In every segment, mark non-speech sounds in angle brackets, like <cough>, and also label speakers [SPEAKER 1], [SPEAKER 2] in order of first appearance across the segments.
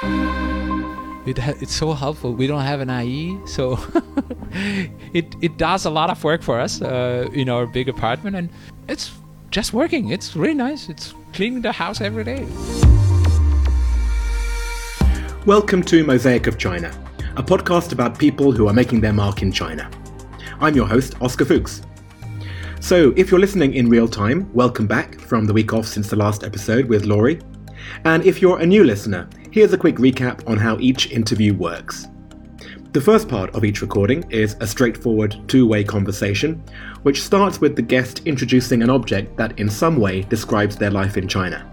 [SPEAKER 1] It it's so helpful. We don't have an ayi, so <laughs> it it does a lot of work for us uh, in our big apartment, and it's just working. It's really nice. It's cleaning the house every day.
[SPEAKER 2] Welcome to Mosaic of China, a podcast about people who are making their mark in China. I'm your host, Oscar Fuchs. So, if you're listening in real time, welcome back from the week off since the last episode with Laurie. And if you're a new listener, here's a quick recap on how each interview works. The first part of each recording is a straightforward two way conversation, which starts with the guest introducing an object that in some way describes their life in China.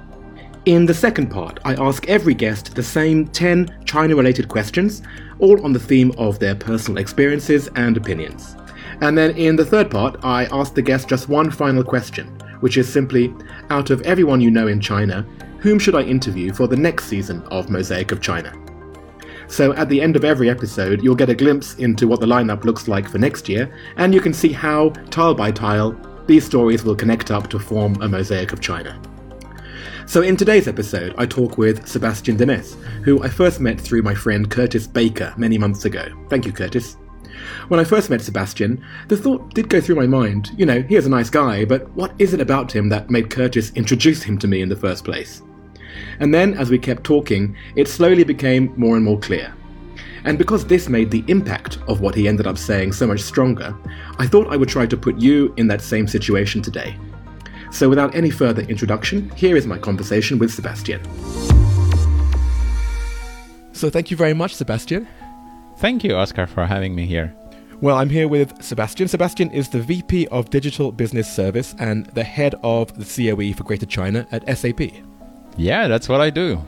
[SPEAKER 2] In the second part, I ask every guest the same 10 China related questions, all on the theme of their personal experiences and opinions. And then in the third part, I ask the guest just one final question, which is simply out of everyone you know in China, whom should I interview for the next season of Mosaic of China? So at the end of every episode, you'll get a glimpse into what the lineup looks like for next year, and you can see how, tile by tile, these stories will connect up to form a mosaic of China. So in today's episode, I talk with Sebastian Denes, who I first met through my friend Curtis Baker many months ago. Thank you, Curtis. When I first met Sebastian, the thought did go through my mind, you know, he is a nice guy, but what is it about him that made Curtis introduce him to me in the first place? And then, as we kept talking, it slowly became more and more clear. And because this made the impact of what he ended up saying so much stronger, I thought I would try to put you in that same situation today. So, without any further introduction, here is my conversation with Sebastian. So, thank you very much, Sebastian.
[SPEAKER 1] Thank you, Oscar, for having me here.
[SPEAKER 2] Well, I'm here with Sebastian. Sebastian is the VP of Digital Business Service and the head of the COE for Greater China at SAP.
[SPEAKER 1] Yeah, that's what I do.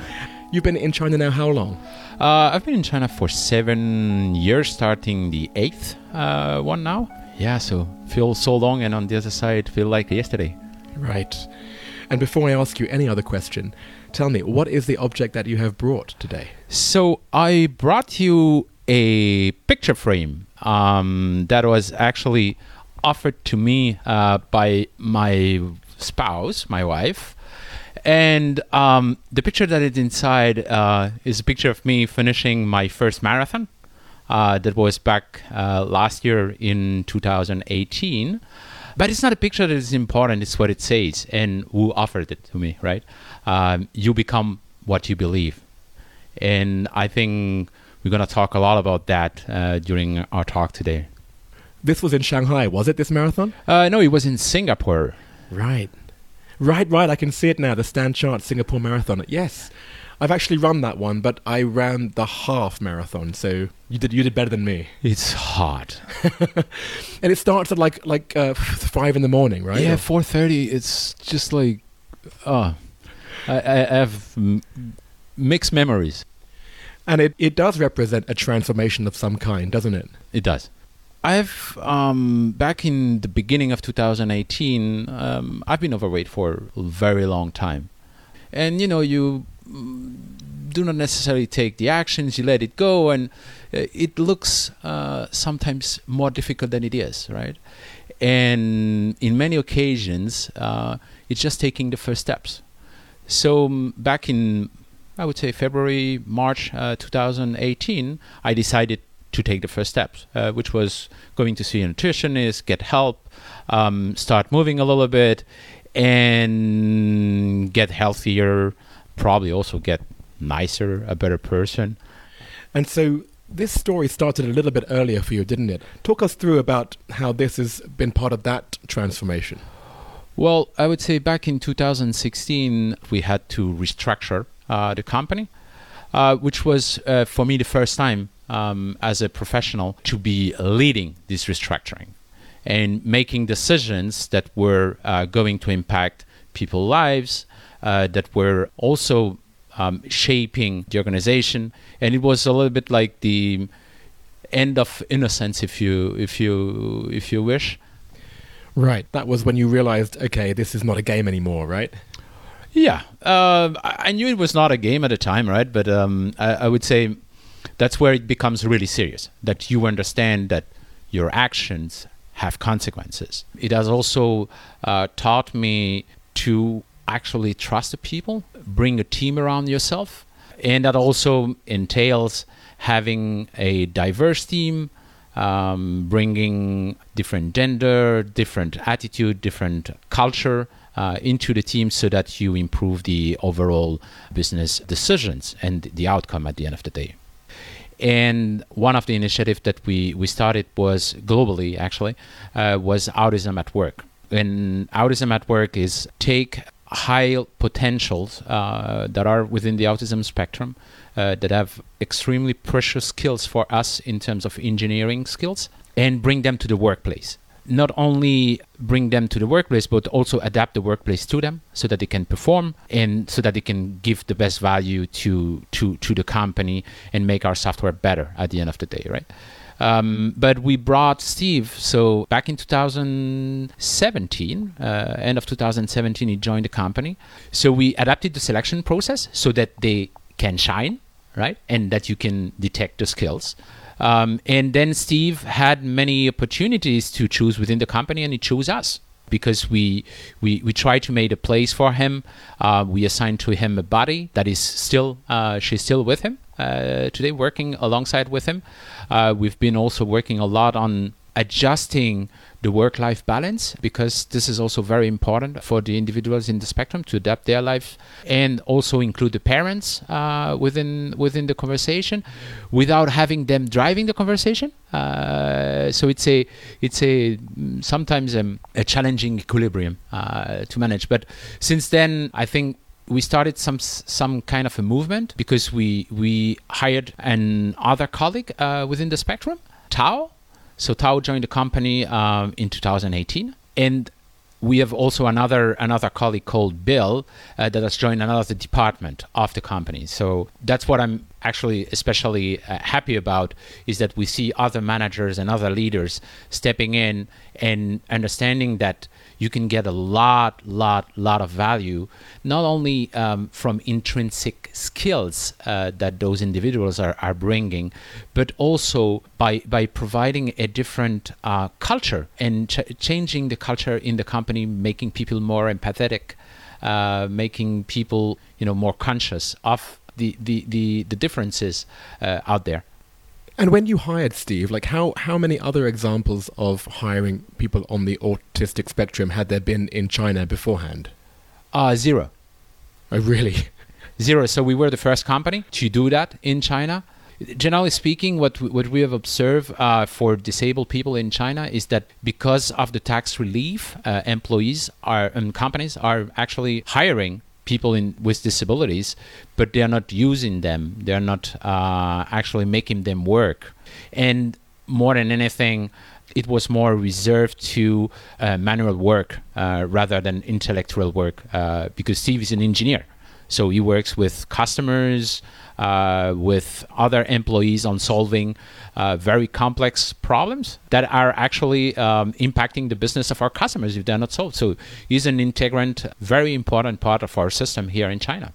[SPEAKER 1] <laughs>
[SPEAKER 2] You've been in China now how long?
[SPEAKER 1] Uh, I've been in China for seven years, starting the eighth uh, one now. Yeah, so feel so long, and on the other side, feel like yesterday.
[SPEAKER 2] Right. And before I ask you any other question, tell me, what is the object that you have brought today?
[SPEAKER 1] So I brought you a picture frame um, that was actually offered to me uh, by my spouse, my wife. And um, the picture that is inside uh, is a picture of me finishing my first marathon. Uh, that was back uh, last year in 2018. But it's not a picture that is important, it's what it says and who offered it to me, right? Um, you become what you believe. And I think we're going to talk a lot about that uh, during our talk today.
[SPEAKER 2] This was in Shanghai, was it, this marathon?
[SPEAKER 1] Uh, no, it was in Singapore.
[SPEAKER 2] Right. Right, right. I can see it now. The Stan Chart Singapore Marathon. Yes, I've actually run that one, but I ran the half marathon. So you did you did better than me.
[SPEAKER 1] It's hot, <laughs>
[SPEAKER 2] and it starts at like like uh, five in the morning, right?
[SPEAKER 1] Yeah, four thirty. It's just like, oh, I, I have m- mixed memories.
[SPEAKER 2] And it, it does represent a transformation of some kind, doesn't it?
[SPEAKER 1] It does. I've um, back in the beginning of 2018. Um, I've been overweight for a very long time, and you know you mm, do not necessarily take the actions. You let it go, and uh, it looks uh, sometimes more difficult than it is, right? And in many occasions, uh, it's just taking the first steps. So um, back in I would say February, March uh, 2018, I decided to take the first steps, uh, which was going to see a nutritionist, get help, um, start moving a little bit, and get healthier, probably also get nicer, a better person.
[SPEAKER 2] And so this story started a little bit earlier for you, didn't it? Talk us through about how this has been part of that transformation.
[SPEAKER 1] Well, I would say back in 2016, we had to restructure uh, the company, uh, which was uh, for me the first time um, as a professional to be leading this restructuring and making decisions that were uh, going to impact people's lives, uh, that were also um, shaping the organization, and it was a little bit like the end of innocence, if you if you if you wish.
[SPEAKER 2] Right. That was when you realized, okay, this is not a game anymore, right?
[SPEAKER 1] Yeah, uh, I knew it was not a game at the time, right? But um, I, I, would say that's where it becomes really serious. That you understand that your actions have consequences. It has also uh, taught me to actually trust the people, bring a team around yourself, and that also entails having a diverse team, um, bringing different gender, different attitude, different culture uh, into the team so that you improve the overall business decisions and the outcome at the end of the day. And one of the initiatives that we, we started was globally actually uh, was autism at work. And autism at work is take high potentials uh, that are within the autism spectrum uh, that have extremely precious skills for us in terms of engineering skills and bring them to the workplace not only bring them to the workplace, but also adapt the workplace to them so that they can perform and so that they can give the best value to to to the company and make our software better at the end of the day, right? Um, but we brought Steve. So back in 2017, uh, end of 2017, he joined the company. So we adapted the selection process so that they can shine, right, and that you can detect the skills. Um, and then Steve had many opportunities to choose within the company, and he chose us because we we we tried to make a place for him. Uh, we assigned to him a buddy that is still uh, she's still with him uh, today, working alongside with him. Uh, we've been also working a lot on adjusting the work life balance because this is also very important for the individuals in the spectrum to adapt their life and also include the parents uh, within within the conversation without having them driving the conversation. Uh, so it's a it's a sometimes um, a challenging equilibrium uh, to manage. But since then I think we started some some kind of a movement because we we hired an other colleague uh, within the spectrum Tao so Tao joined the company um, in 2018, and we have also another another colleague called Bill uh, that has joined another department of the company. So that's what I'm actually especially uh, happy about is that we see other managers and other leaders stepping in and understanding that you can get a lot, lot, lot of value, not only um, from intrinsic skills uh, that those individuals are, are bringing, but also by, by providing a different uh, culture and ch- changing the culture in the company, making people more empathetic, uh, making people you know more conscious of the, the, the, the differences uh, out there.
[SPEAKER 2] And when you hired Steve, like how how many other examples of hiring people on the autistic spectrum had there been in China beforehand?
[SPEAKER 1] Uh zero.
[SPEAKER 2] Oh, really?
[SPEAKER 1] Zero. So we were the first company to do that in China. Generally speaking, what we, what we have observed uh, for disabled people in China is that because of the tax relief, uh, employees are and companies are actually hiring people in with disabilities, but they are not using them. They are not uh, actually making them work. And more than anything, it was more reserved to uh, manual work uh, rather than intellectual work uh, because Steve is an engineer. So he works with customers, uh, with other employees on solving uh, very complex problems that are actually um, impacting the business of our customers if they're not solved. So he's an integrant, very important part of our system here in China.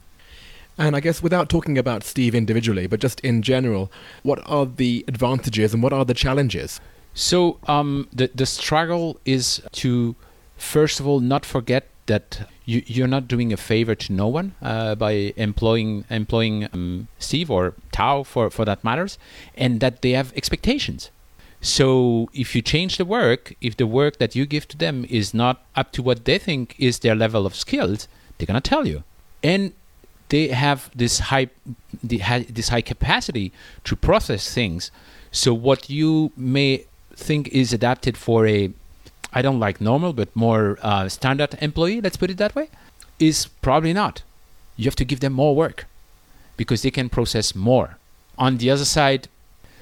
[SPEAKER 2] And I guess without talking about Steve individually, but just in general, what are the advantages and what are the challenges?
[SPEAKER 1] So um, the the struggle is to first of all not forget that you, you're not doing a favor to no one uh, by employing employing um, Steve or Tao for, for that matters, and that they have expectations. So if you change the work, if the work that you give to them is not up to what they think is their level of skills, they're gonna tell you, and they have this high this high capacity to process things. So what you may think is adapted for a I don't like normal, but more uh, standard employee, let's put it that way, is probably not. You have to give them more work because they can process more. On the other side,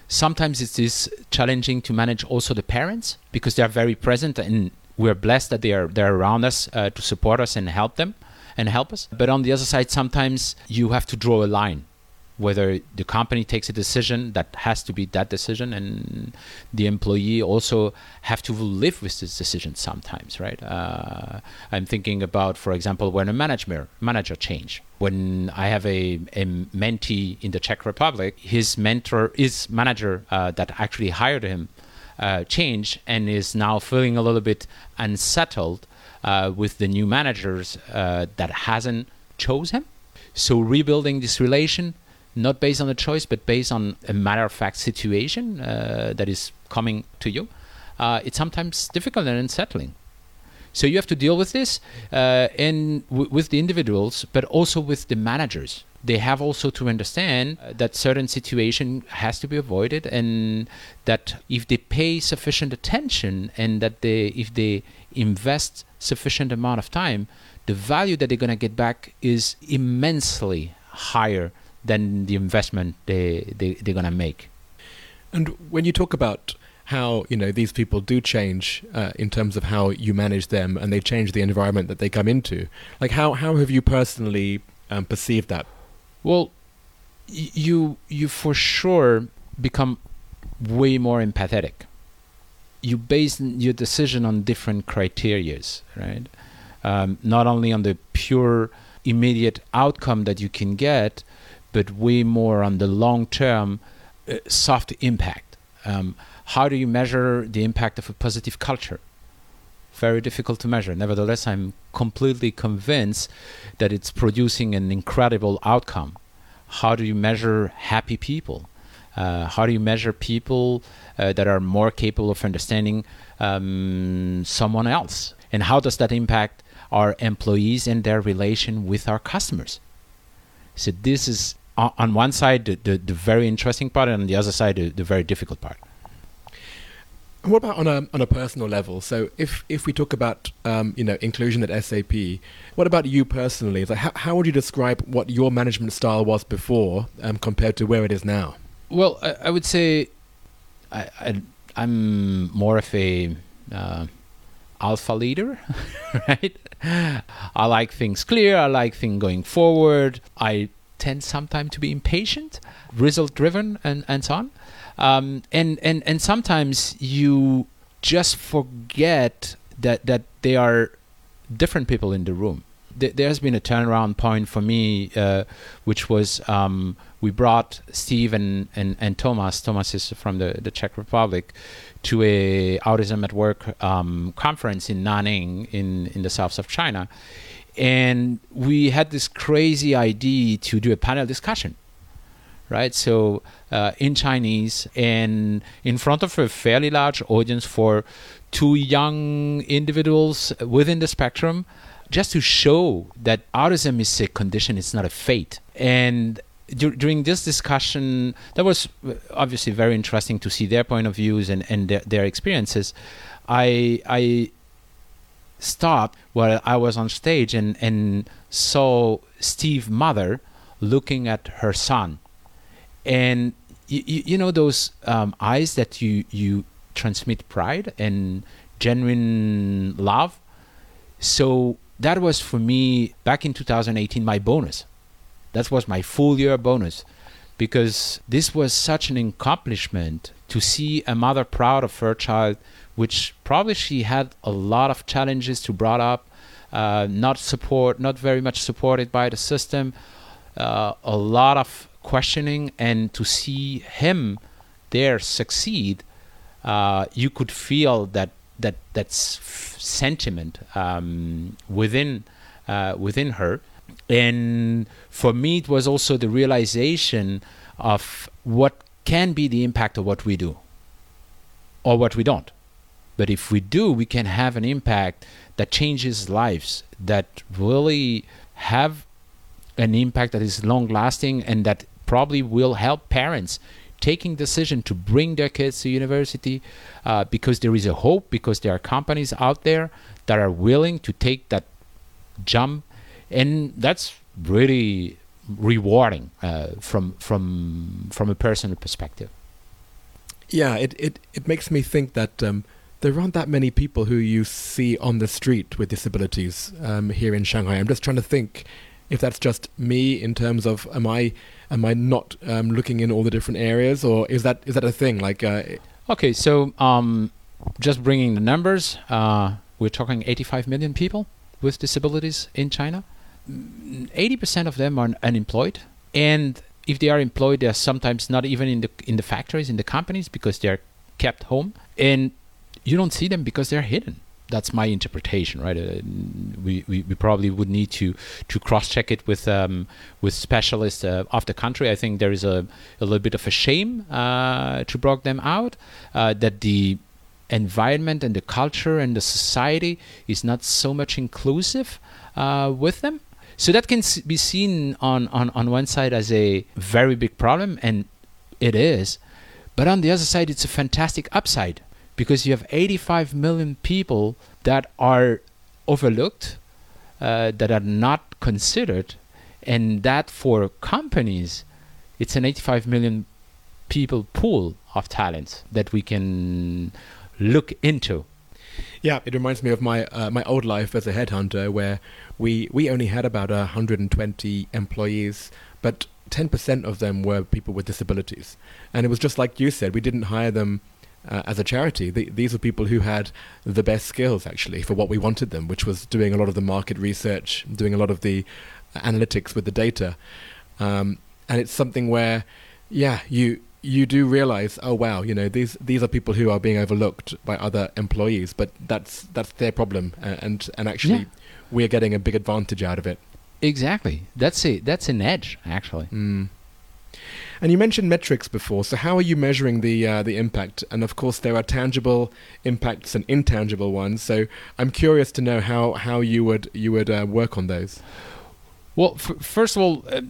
[SPEAKER 1] sometimes it is challenging to manage also the parents because they are very present and we're blessed that they are they're around us uh, to support us and help them and help us. But on the other side, sometimes you have to draw a line whether the company takes a decision that has to be that decision and the employee also have to live with this decision sometimes right? Uh, i'm thinking about for example when a manager manager change. When i have a, a mentee in the czech republic his mentor his manager uh, that actually hired him uh, change and is now feeling a little bit unsettled uh, with the new managers uh, that hasn't chose him. So rebuilding this relation not based on a choice, but based on a matter of fact situation uh, that is coming to you, uh, it's sometimes difficult and unsettling. So you have to deal with this, uh, w- with the individuals, but also with the managers. They have also to understand uh, that certain situation has to be avoided, and that if they pay sufficient attention, and that they if they invest sufficient amount of time, the value that they're going to get back is immensely higher than the investment they, they they're going to make.
[SPEAKER 2] And when you talk about how you know these people do change uh, in terms of how you manage them, and they change the environment that they come into, like how how have you personally um, perceived that?
[SPEAKER 1] Well, y- you you for sure become way more empathetic. You base your decision on different criterias, right? Um, not only on the pure immediate outcome that you can get, but way more on the long term uh, soft impact. Um, how do you measure the impact of a positive culture? Very difficult to measure. Nevertheless, I'm completely convinced that it's producing an incredible outcome. How do you measure happy people? Uh, how do you measure people uh, that are more capable of understanding um, someone else? And how does that impact our employees and their relation with our customers? So this is on one side the, the, the very interesting part, and on the other side the, the very difficult part.
[SPEAKER 2] and What about on a on a personal level? So if if we talk about um, you know inclusion at SAP, what about you personally? Like how how would you describe what your management style was before um, compared to where it is now?
[SPEAKER 1] Well, I, I would say I, I am more of a uh, alpha leader, <laughs> right? I like things clear. I like things going forward. I tend sometimes to be impatient, result driven, and and so on. Um, and and and sometimes you just forget that that they are different people in the room. Th- there's been a turnaround point for me, uh, which was um, we brought Steve and, and, and Thomas. Thomas is from the, the Czech Republic to a Autism at Work um, conference in Nanning in in the south of China, and we had this crazy idea to do a panel discussion right? So uh, in Chinese and in front of a fairly large audience for two young individuals within the spectrum, just to show that autism is a condition, it's not a fate. And dur- during this discussion, that was obviously very interesting to see their point of views and, and their, their experiences. I I stopped while I was on stage and, and saw Steve mother looking at her son. And you, you know those um, eyes that you you transmit pride and genuine love? So that was for me back in 2018 my bonus. That was my full year bonus because this was such an accomplishment to see a mother proud of her child which probably she had a lot of challenges to brought up uh, not support not very much supported by the system uh, a lot of questioning and to see him there succeed, uh, you could feel that that that's sentiment um, within uh, within her. And for me, it was also the realization of what can be the impact of what we do or what we don't. But if we do, we can have an impact that changes lives, that really have an impact that is long lasting and that probably will help parents taking decision to bring their kids to university uh, because there is a hope because there are companies out there that are willing to take that jump and that's really rewarding uh, from from from a personal perspective
[SPEAKER 2] yeah it it, it makes me think that um, there aren't that many people who you see on the street with disabilities um, here in Shanghai. I'm just trying to think if that's just me in terms of am I am I not um, looking in all the different areas, or is that is that a thing? Like, uh,
[SPEAKER 1] okay, so um, just bringing the numbers, uh, we're talking 85 million people with disabilities in China. 80% of them are unemployed, and if they are employed, they are sometimes not even in the in the factories, in the companies, because they are kept home, and you don't see them because they're hidden. that's my interpretation, right? Uh, we, we, we probably would need to to cross check it with um, with specialists uh, of the country. I think there is a, a little bit of a shame uh, to block them out uh, that the environment and the culture and the society is not so much inclusive uh, with them. So that can be seen on, on, on one side as a very big problem, and it is. But on the other side, it's a fantastic upside because you have 85 million people that are overlooked, uh, that are not considered, and that for companies, it's an 85 million people pool of talents that we can look into.
[SPEAKER 2] Yeah, it reminds me of my uh, my old life as a headhunter, where we we only had about 120 employees, but 10% of them were people with disabilities, and it was just like you said, we didn't hire them uh, as a charity. The, these were people who had the best skills actually for what we wanted them, which was doing a lot of the market research, doing a lot of the analytics with the data. Um, and it's something where, yeah, you you do realize, oh wow, you know these these are people who are being overlooked by other employees, but that's that's their problem, and and actually, yeah. we're getting a big advantage out of it.
[SPEAKER 1] Exactly, that's a that's an edge actually.
[SPEAKER 2] Mm. And you mentioned metrics before. So how are you measuring the uh, the impact? And of course, there are tangible impacts and intangible ones. So I'm curious to know how, how you would you would uh, work on those.
[SPEAKER 1] Well, f- first of all. Uh,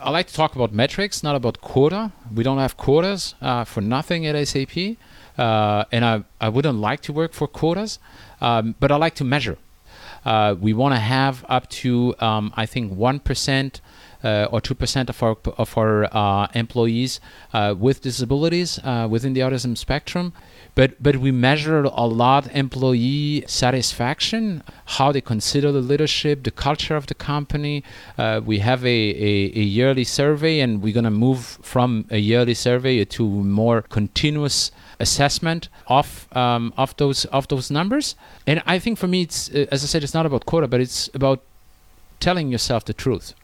[SPEAKER 1] I like to talk about metrics, not about quota. We don't have quotas uh, for nothing at SAP, uh, and I, I wouldn't like to work for quotas, um, but I like to measure. Uh, we want to have up to, um, I think, 1% uh, or 2% of our, of our uh, employees uh, with disabilities within the autism spectrum. But, but we measure a lot employee satisfaction, how they consider the leadership, the culture of the company. Uh, we have a, a, a, yearly survey, and we're going to move from a yearly survey to more continuous assessment of um, of those of those numbers. And I think for me, it's as I said, it's not about quota, but it's about telling yourself the truth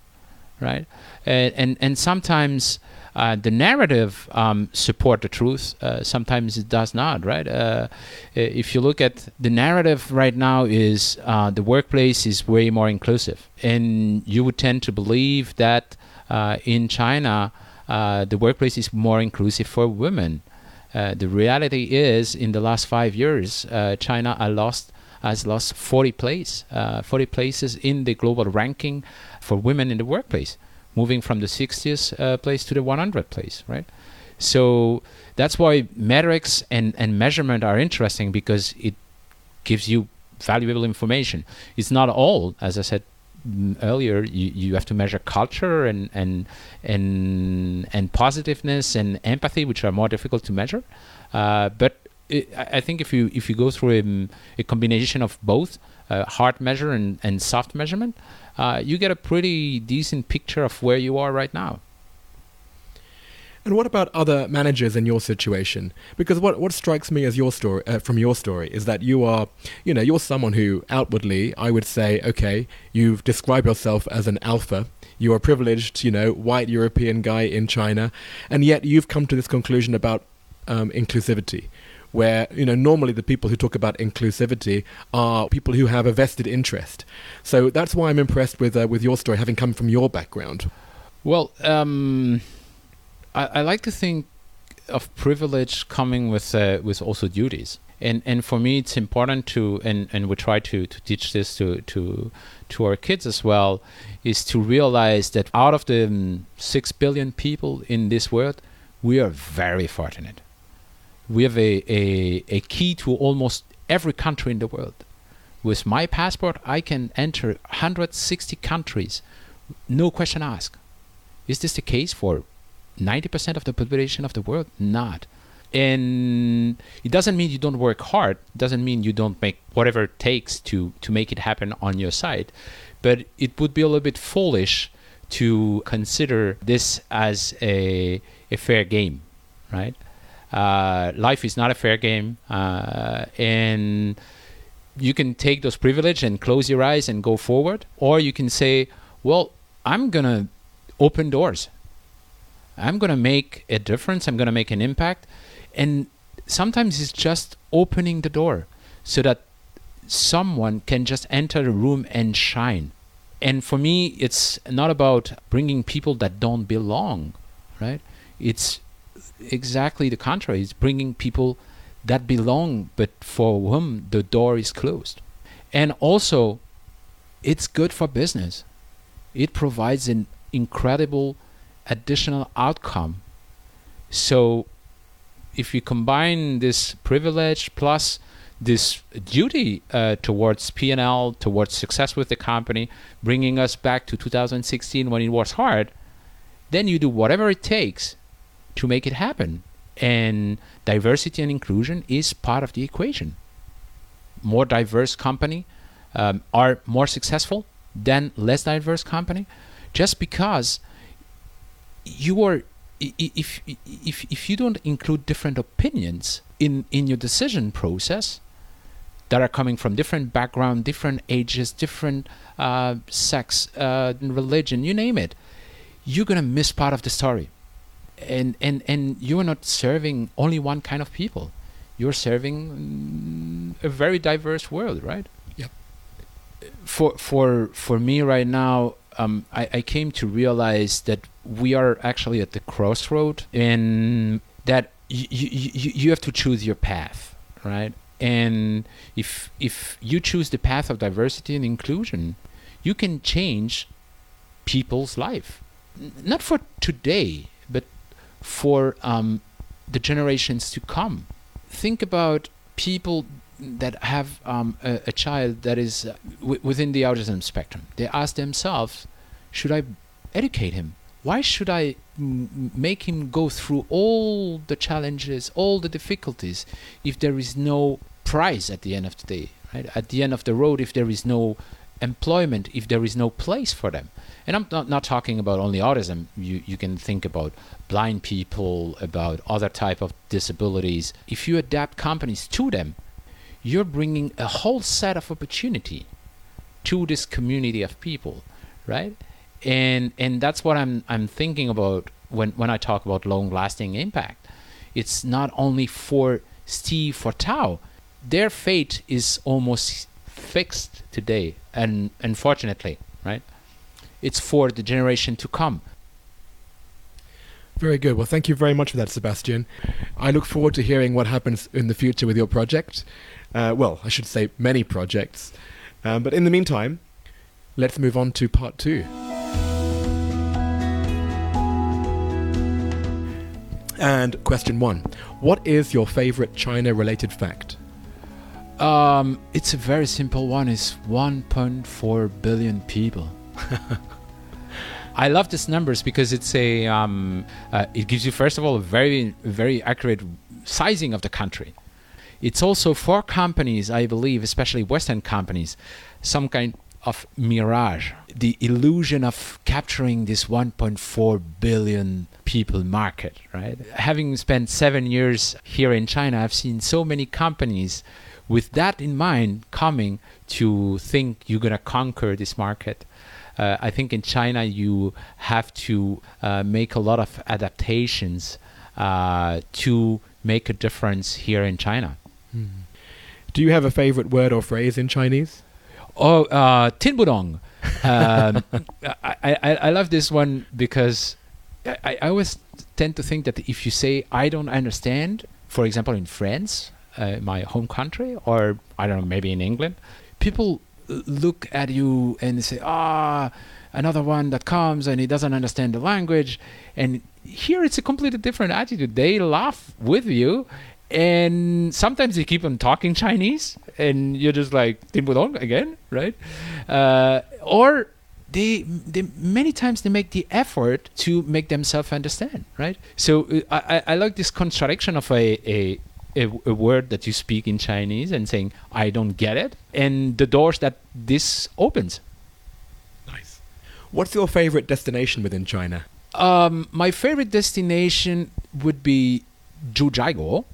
[SPEAKER 1] right? And and, and sometimes uh, the narrative um, support the truth. Uh, sometimes it does not, right? Uh, if you look at the narrative right now, is uh, the workplace is way more inclusive, and you would tend to believe that uh, in China uh, the workplace is more inclusive for women. the reality is, in the last five years, China has lost has lost 40 place, 40 places in the global ranking for women in the workplace, moving from the 60th uh, place to the 100th place, right? So that's why metrics and, and measurement are interesting because it gives you valuable information. It's not all, as I said mm, earlier, you, you have to measure culture and, and, and, and positiveness and empathy, which are more difficult to measure. Uh, but it, I think if you if you go through a, a combination of both uh, hard measure and, and soft measurement, uh, you get a pretty decent picture of where you are right now.
[SPEAKER 2] And what about other managers in your situation? Because what, what strikes me as your story uh, from your story is that you are, you know, you're someone who outwardly, I would say, okay, you've described yourself as an alpha. You are privileged, you know, white European guy in China, and yet you've come to this conclusion about um, inclusivity where you know normally the people who talk about inclusivity are people who have a vested interest. So that's why I'm impressed with uh, with your story, having come from your background.
[SPEAKER 1] Well, um, I, I, like to think of privilege coming with uh, with also duties. And, and for me, it's important to, and, and we try to, to teach this to, to, to our kids as well, is to realize that out of the um, 6 billion people in this world, we are very fortunate we have a, a, a key to almost every country in the world. With my passport, I can enter 160 countries, no question asked. Is this the case for 90% of the population of the world? Not. And it doesn't mean you don't work hard. It doesn't mean you don't make whatever it takes to, to make it happen on your side. But it would be a little bit foolish to consider this as a, a fair game, right? Uh, life is not a fair game, uh, and you can take those privilege and close your eyes and go forward, or you can say, "Well, I'm gonna open doors. I'm gonna make a difference. I'm gonna make an impact," and sometimes it's just opening the door so that someone can just enter the room and shine. And for me, it's not about bringing people that don't belong, right? It's exactly the contrary. It's bringing people that belong, but for whom the door is closed. And also, it's good for business. It provides an incredible additional outcome. So, if you combine this privilege plus this duty uh, towards P&L, towards success with the company, bringing us back to 2016 when it was hard, then you do whatever it takes to make it happen. And diversity and inclusion is part of the equation. More diverse company um, are more successful than less diverse company, just because you are if if if you don't include different opinions in in your decision process that are coming from different background, different ages, different uh, sex, uh, religion, you name it, you're gonna miss part of the story, and and and you are not serving only one kind of people. You're serving mm, a very diverse world, right?
[SPEAKER 2] Yep.
[SPEAKER 1] For for for me right now, um, I, I came to realize that we are actually at the crossroad, and that you you you have to choose your path, right? and if if you choose the path of diversity and inclusion you can change people's life N- not for today for um, the generations to come think about people that have um, a, a, child that is uh, w- within the autism spectrum they ask themselves should i educate him why should I m- make him go through all the challenges, all the difficulties, if there is no price at the end of the day, right? At the end of the road, if there is no employment, if there is no place for them. And I'm not, not talking about only autism. You, you can think about blind people, about other type of disabilities. If you adapt companies to them, you're bringing a whole set of opportunity to this community of people, right? And and that's what I'm I'm thinking about when when I talk about long lasting impact. It's not only for Steve for Tao, their fate is almost fixed today and unfortunately right it's for the generation to come.
[SPEAKER 2] Very good. Well thank you very much for that sebastian. I look forward to hearing what happens in the future with your project. Uh, well i should say many projects. Um, but in the meantime let's move on to part two. And question one what is your favorite china related fact?
[SPEAKER 1] Um, it's a very simple one. It's 1.4 billion people. <laughs> I love these numbers because it's a um, uh, it gives you first of all a very very accurate sizing of the country. It's also for companies, I believe, especially Western companies, some kind of mirage, the illusion of capturing this 1.4 billion people market, right? Having spent seven years here in China, I've seen so many companies with that in mind coming to think you're going to conquer this market uh, I think in China you have to uh, make a lot of adaptations uh, to make a difference here in China.
[SPEAKER 2] Mm. Do you have a favorite word or phrase in Chinese?
[SPEAKER 1] Oh, uh, Tingbudong. um, <laughs> I, I, I love this one because I, I always tend to think that if you say I don't understand, for example, in France, uh, my home country, or I don't know, maybe in England, people look at you and say, ah, another one that comes and he doesn't understand the language. And here it's a completely different attitude. They laugh with you. And sometimes they keep on talking Chinese, and you're just like Tingbudong again, right? Uh, or they, they many times they make the effort to make themselves understand, right? So uh, I, I like this contradiction of a, a a, a, word that you speak in Chinese and saying, I don't get it, and the doors that this opens.
[SPEAKER 2] Nice. What's your favorite destination within China?
[SPEAKER 1] Um, my favorite destination would be Jiuzhaigou,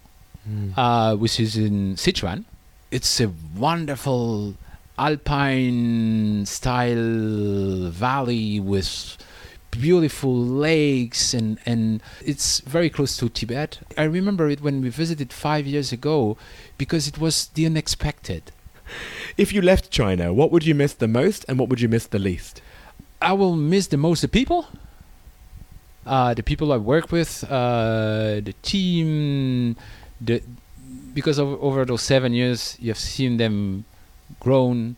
[SPEAKER 1] mm. uh, which is in Sichuan. It's a wonderful alpine style valley with beautiful lakes and and it's very close to Tibet. I remember it when we visited 5 years ago because it was the unexpected.
[SPEAKER 2] If you left China, what would you miss the most and what would you miss the least?
[SPEAKER 1] I will miss the most the people, uh, the people I work with, uh, the team, the because over, over those seven years you've seen them grown,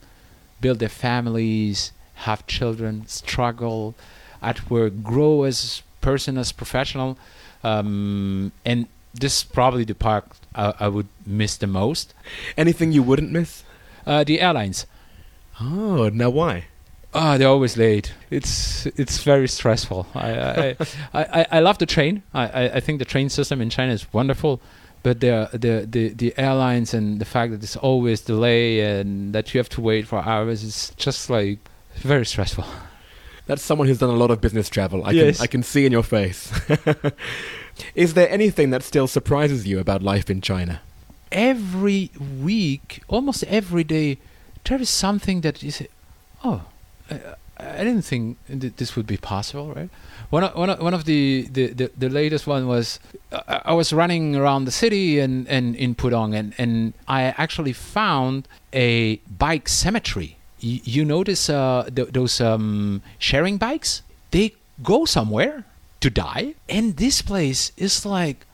[SPEAKER 1] build their families, have children, struggle at work, grow as person, as professional, um, and this is probably the part I, I, would miss the most.
[SPEAKER 2] Anything you wouldn't miss?
[SPEAKER 1] Uh, the airlines.
[SPEAKER 2] Oh, now why?
[SPEAKER 1] Ah, oh, they're always late. It's it's very stressful. I I, I, <laughs> I, I, love the train. I, I think the train system in China is wonderful, but the, the the the airlines and the fact that it's always delay and that you have to wait for hours is just like very stressful. <laughs>
[SPEAKER 2] That's someone who's done a lot of business travel. I
[SPEAKER 1] yes.
[SPEAKER 2] can I can see in your face. <laughs> is there anything that still surprises you about life in China?
[SPEAKER 1] Every week, almost every day, there is something that is, oh, I, I didn't think th- this would be possible, right? One of, one of, one of the, the, the, the latest one was uh, I was running around the city and, and in Pudong and, and I actually found a bike cemetery. You notice uh, th- those um, sharing bikes? They go somewhere to die, and this place is like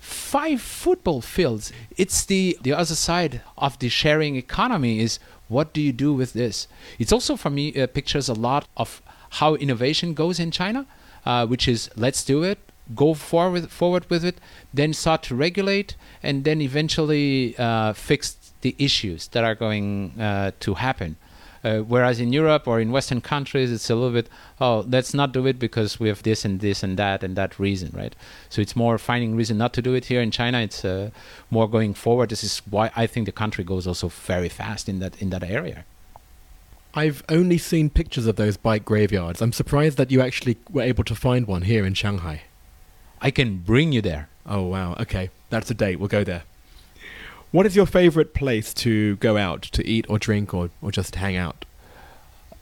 [SPEAKER 1] five football fields. It's the the other side of the sharing economy is what do you do with this? It's also for me uh, pictures a lot of how innovation goes in China, uh, which is let's do it, go forward forward with it, then start to regulate, and then eventually uh, fix the issues that are going uh, to happen. Uh, whereas in Europe or in Western countries, it's a little bit, oh, let's not do it because we have this and this and that and that reason, right? So it's more finding reason not to do it here in China. It's uh, more going forward. This is why I think the country goes also very fast in that in that area.
[SPEAKER 2] I've only seen pictures of those bike graveyards. I'm surprised that you actually were able to find one here in Shanghai.
[SPEAKER 1] I can bring you there.
[SPEAKER 2] Oh wow. Okay, that's a date. We'll go there. What is your favorite place to go out to eat or drink or, or just hang out?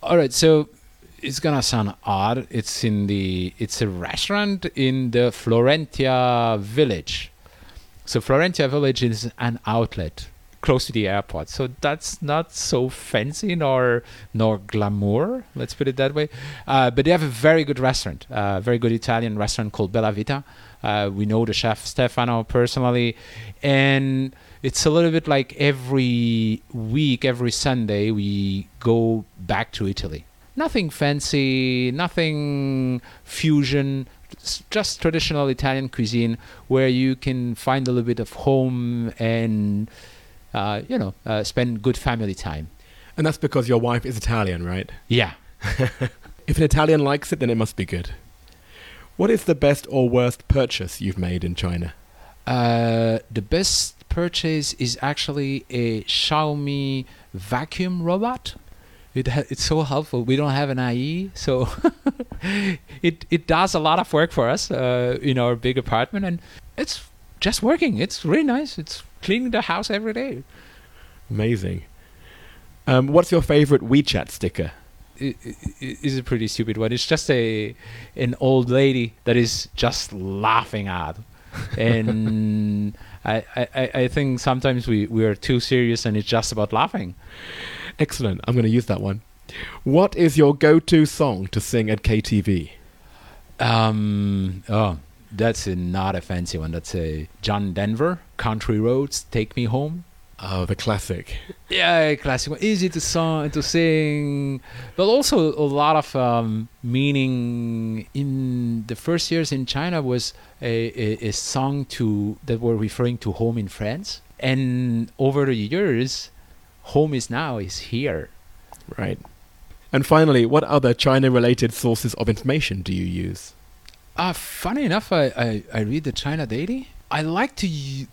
[SPEAKER 1] All right, so it's gonna sound odd. It's in the it's a restaurant in the Florentia village. So Florentia village is an outlet close to the airport. So that's not so fancy nor nor glamour. Let's put it that way. Uh, but they have a very good restaurant, a uh, very good Italian restaurant called Bella Vita. Uh, we know the chef Stefano personally, and it's a little bit like every week, every Sunday, we go back to Italy. Nothing fancy, nothing fusion, just traditional Italian cuisine where you can find a little bit of home and, uh, you know, uh, spend good family time.
[SPEAKER 2] And that's because your wife is Italian, right?
[SPEAKER 1] Yeah. <laughs>
[SPEAKER 2] if an Italian likes it, then it must be good. What is the best or worst purchase you've made in China?
[SPEAKER 1] Uh, the best purchase is actually a Xiaomi vacuum robot. It ha- it's so helpful. We don't have an ayi, so <laughs> it it does a lot of work for us uh, in our big apartment, and it's just working. It's really nice. It's cleaning the house every day.
[SPEAKER 2] Amazing. Um, what's your favorite WeChat sticker?
[SPEAKER 1] It, it, it's a pretty stupid one. It's just a an old lady that is just laughing at, <laughs> and I, I, I think sometimes we, we are too serious and it's just about laughing.
[SPEAKER 2] Excellent. I'm going to use that one. What is your go to song to sing at KTV?
[SPEAKER 1] Um, oh, that's a, not a fancy one. That's a John Denver, Country Roads, Take Me Home.
[SPEAKER 2] Oh, the classic.
[SPEAKER 1] Yeah, classic one. Easy to song to sing, but also a lot of um, meaning. In the first years in China was a, a, a, song to that were referring to home in France, and over the years, home is now is here.
[SPEAKER 2] Right. And finally, what other China-related sources of information do you use?
[SPEAKER 1] Uh, funny enough, I, I, I read the China Daily I like to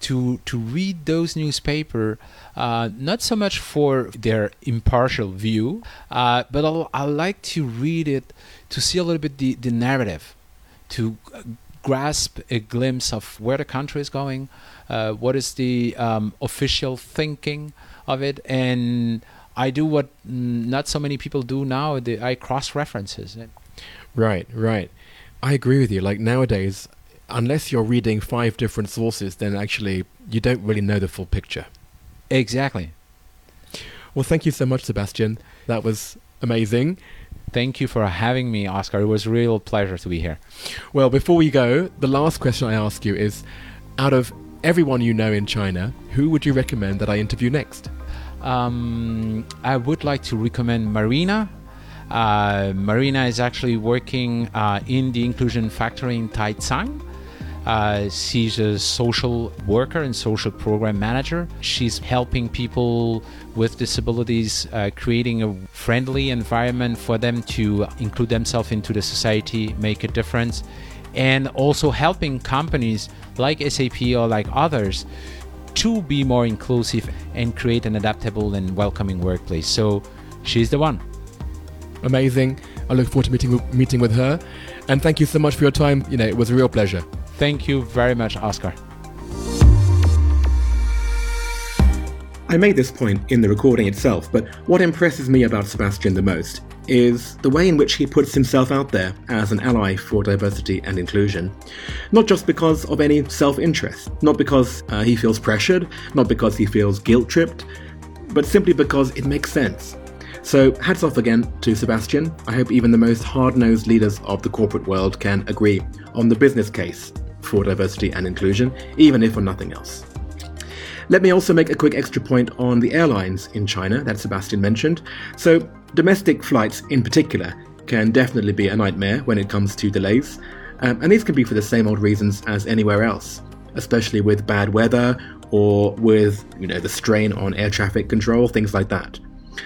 [SPEAKER 1] to to read those newspaper, uh, not so much for their impartial view, uh, but I'll, I like to read it to see a little bit the, the narrative, to grasp a glimpse of where the country is going, uh, what is the um, official thinking of it, and I do what not so many people do now. The, I cross references.
[SPEAKER 2] Right, right. I agree with you. Like nowadays, unless you're reading five different sources, then actually you don't really know the full picture.
[SPEAKER 1] Exactly.
[SPEAKER 2] Well, thank you so much, Sebastian. That was amazing.
[SPEAKER 1] Thank you for having me, Oscar. It was a real pleasure to be here.
[SPEAKER 2] Well, before we go, the last question I ask you is out of everyone you know in China, who would you recommend that I interview next?
[SPEAKER 1] Um, I would like to recommend Marina. Uh, Marina is actually working uh, in the Inclusion Factory in Taicang. Uh, she's a social worker and social program manager. She's helping people with disabilities, uh, creating a friendly environment for them to include themselves into the society, make a difference, and also helping companies like SAP or like others to be more inclusive and create an adaptable and welcoming workplace. So she's the one.
[SPEAKER 2] Amazing. I look forward to meeting meeting with her. And thank you so much for your time. You know, it was a real pleasure.
[SPEAKER 1] Thank you very much, Oscar.
[SPEAKER 2] I made this point in the recording itself, but what impresses me about Sebastian the most is the way in which he puts himself out there as an ally for diversity and inclusion. Not just because of any self interest, not because uh, he feels pressured, not because he feels guilt tripped, but simply because it makes sense. So, hats off again to Sebastian. I hope even the most hard nosed leaders of the corporate world can agree on the business case for diversity and inclusion, even if for nothing else. Let me also make a quick extra point on the airlines in China that Sebastian mentioned. So, domestic flights in particular can definitely be a nightmare when it comes to delays, um, and these can be for the same old reasons as anywhere else, especially with bad weather or with you know the strain on air traffic control, things like that.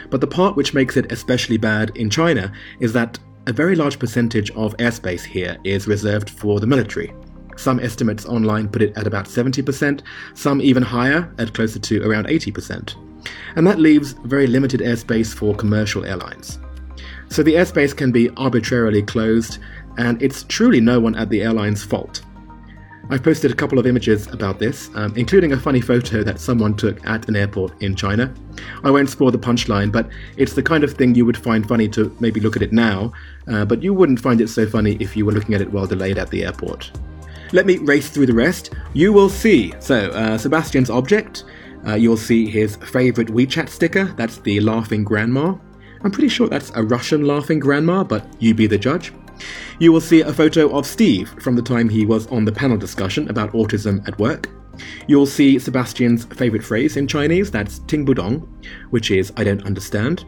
[SPEAKER 2] But the part which makes it especially bad in China is that a very large percentage of airspace here is reserved for the military. Some estimates online put it at about 70%, some even higher, at closer to around 80%. And that leaves very limited airspace for commercial airlines. So the airspace can be arbitrarily closed, and it's truly no one at the airline's fault. I've posted a couple of images about this, um, including a funny photo that someone took at an airport in China. I won't spoil the punchline, but it's the kind of thing you would find funny to maybe look at it now, uh, but you wouldn't find it so funny if you were looking at it while delayed at the airport. Let me race through the rest. You will see. So, uh, Sebastian's object. Uh, you'll see his favourite WeChat sticker. That's the laughing grandma. I'm pretty sure that's a Russian laughing grandma, but you be the judge. You will see a photo of Steve from the time he was on the panel discussion about autism at work. You'll see Sebastian's favourite phrase in Chinese, that's Tingbudong, which is I don't understand.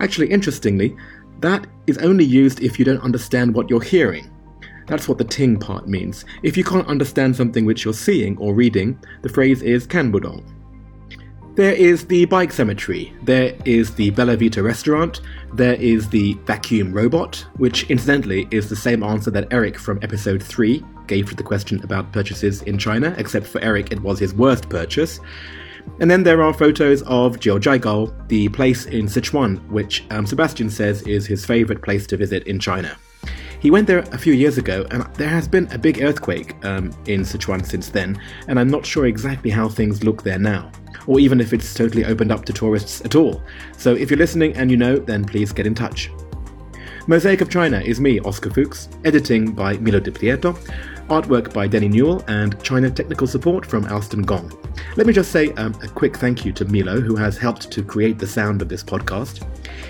[SPEAKER 2] Actually, interestingly, that is only used if you don't understand what you're hearing. That's what the ting part means. If you can't understand something which you're seeing or reading, the phrase is kanbudong. There is the bike cemetery, there is the Bella Vita restaurant, there is the vacuum robot, which incidentally is the same answer that Eric from episode 3 gave to the question about purchases in China, except for Eric it was his worst purchase. And then there are photos of Jiuzhaigou, the place in Sichuan, which um, Sebastian says is his favourite place to visit in China. He went there a few years ago, and there has been a big earthquake um, in Sichuan since then, and I'm not sure exactly how things look there now, or even if it's totally opened up to tourists at all. So if you're listening and you know, then please get in touch. Mosaic of China is me, Oscar Fuchs, editing by Milo Di Prieto, artwork by Denny Newell, and China technical support from Alston Gong. Let me just say um, a quick thank you to Milo, who has helped to create the sound of this podcast.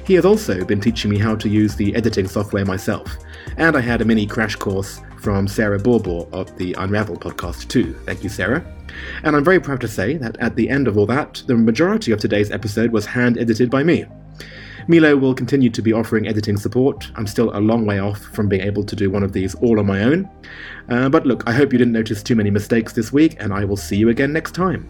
[SPEAKER 2] He has also been teaching me how to use the editing software myself, and I had a mini crash course from Sarah Borbor of the Unravel podcast too. Thank you, Sarah. And I'm very proud to say that at the end of all that, the majority of today's episode was hand edited by me. Milo will continue to be offering editing support. I'm still a long way off from being able to do one of these all on my own. Uh, but look, I hope you didn't notice too many mistakes this week, and I will see you again next time.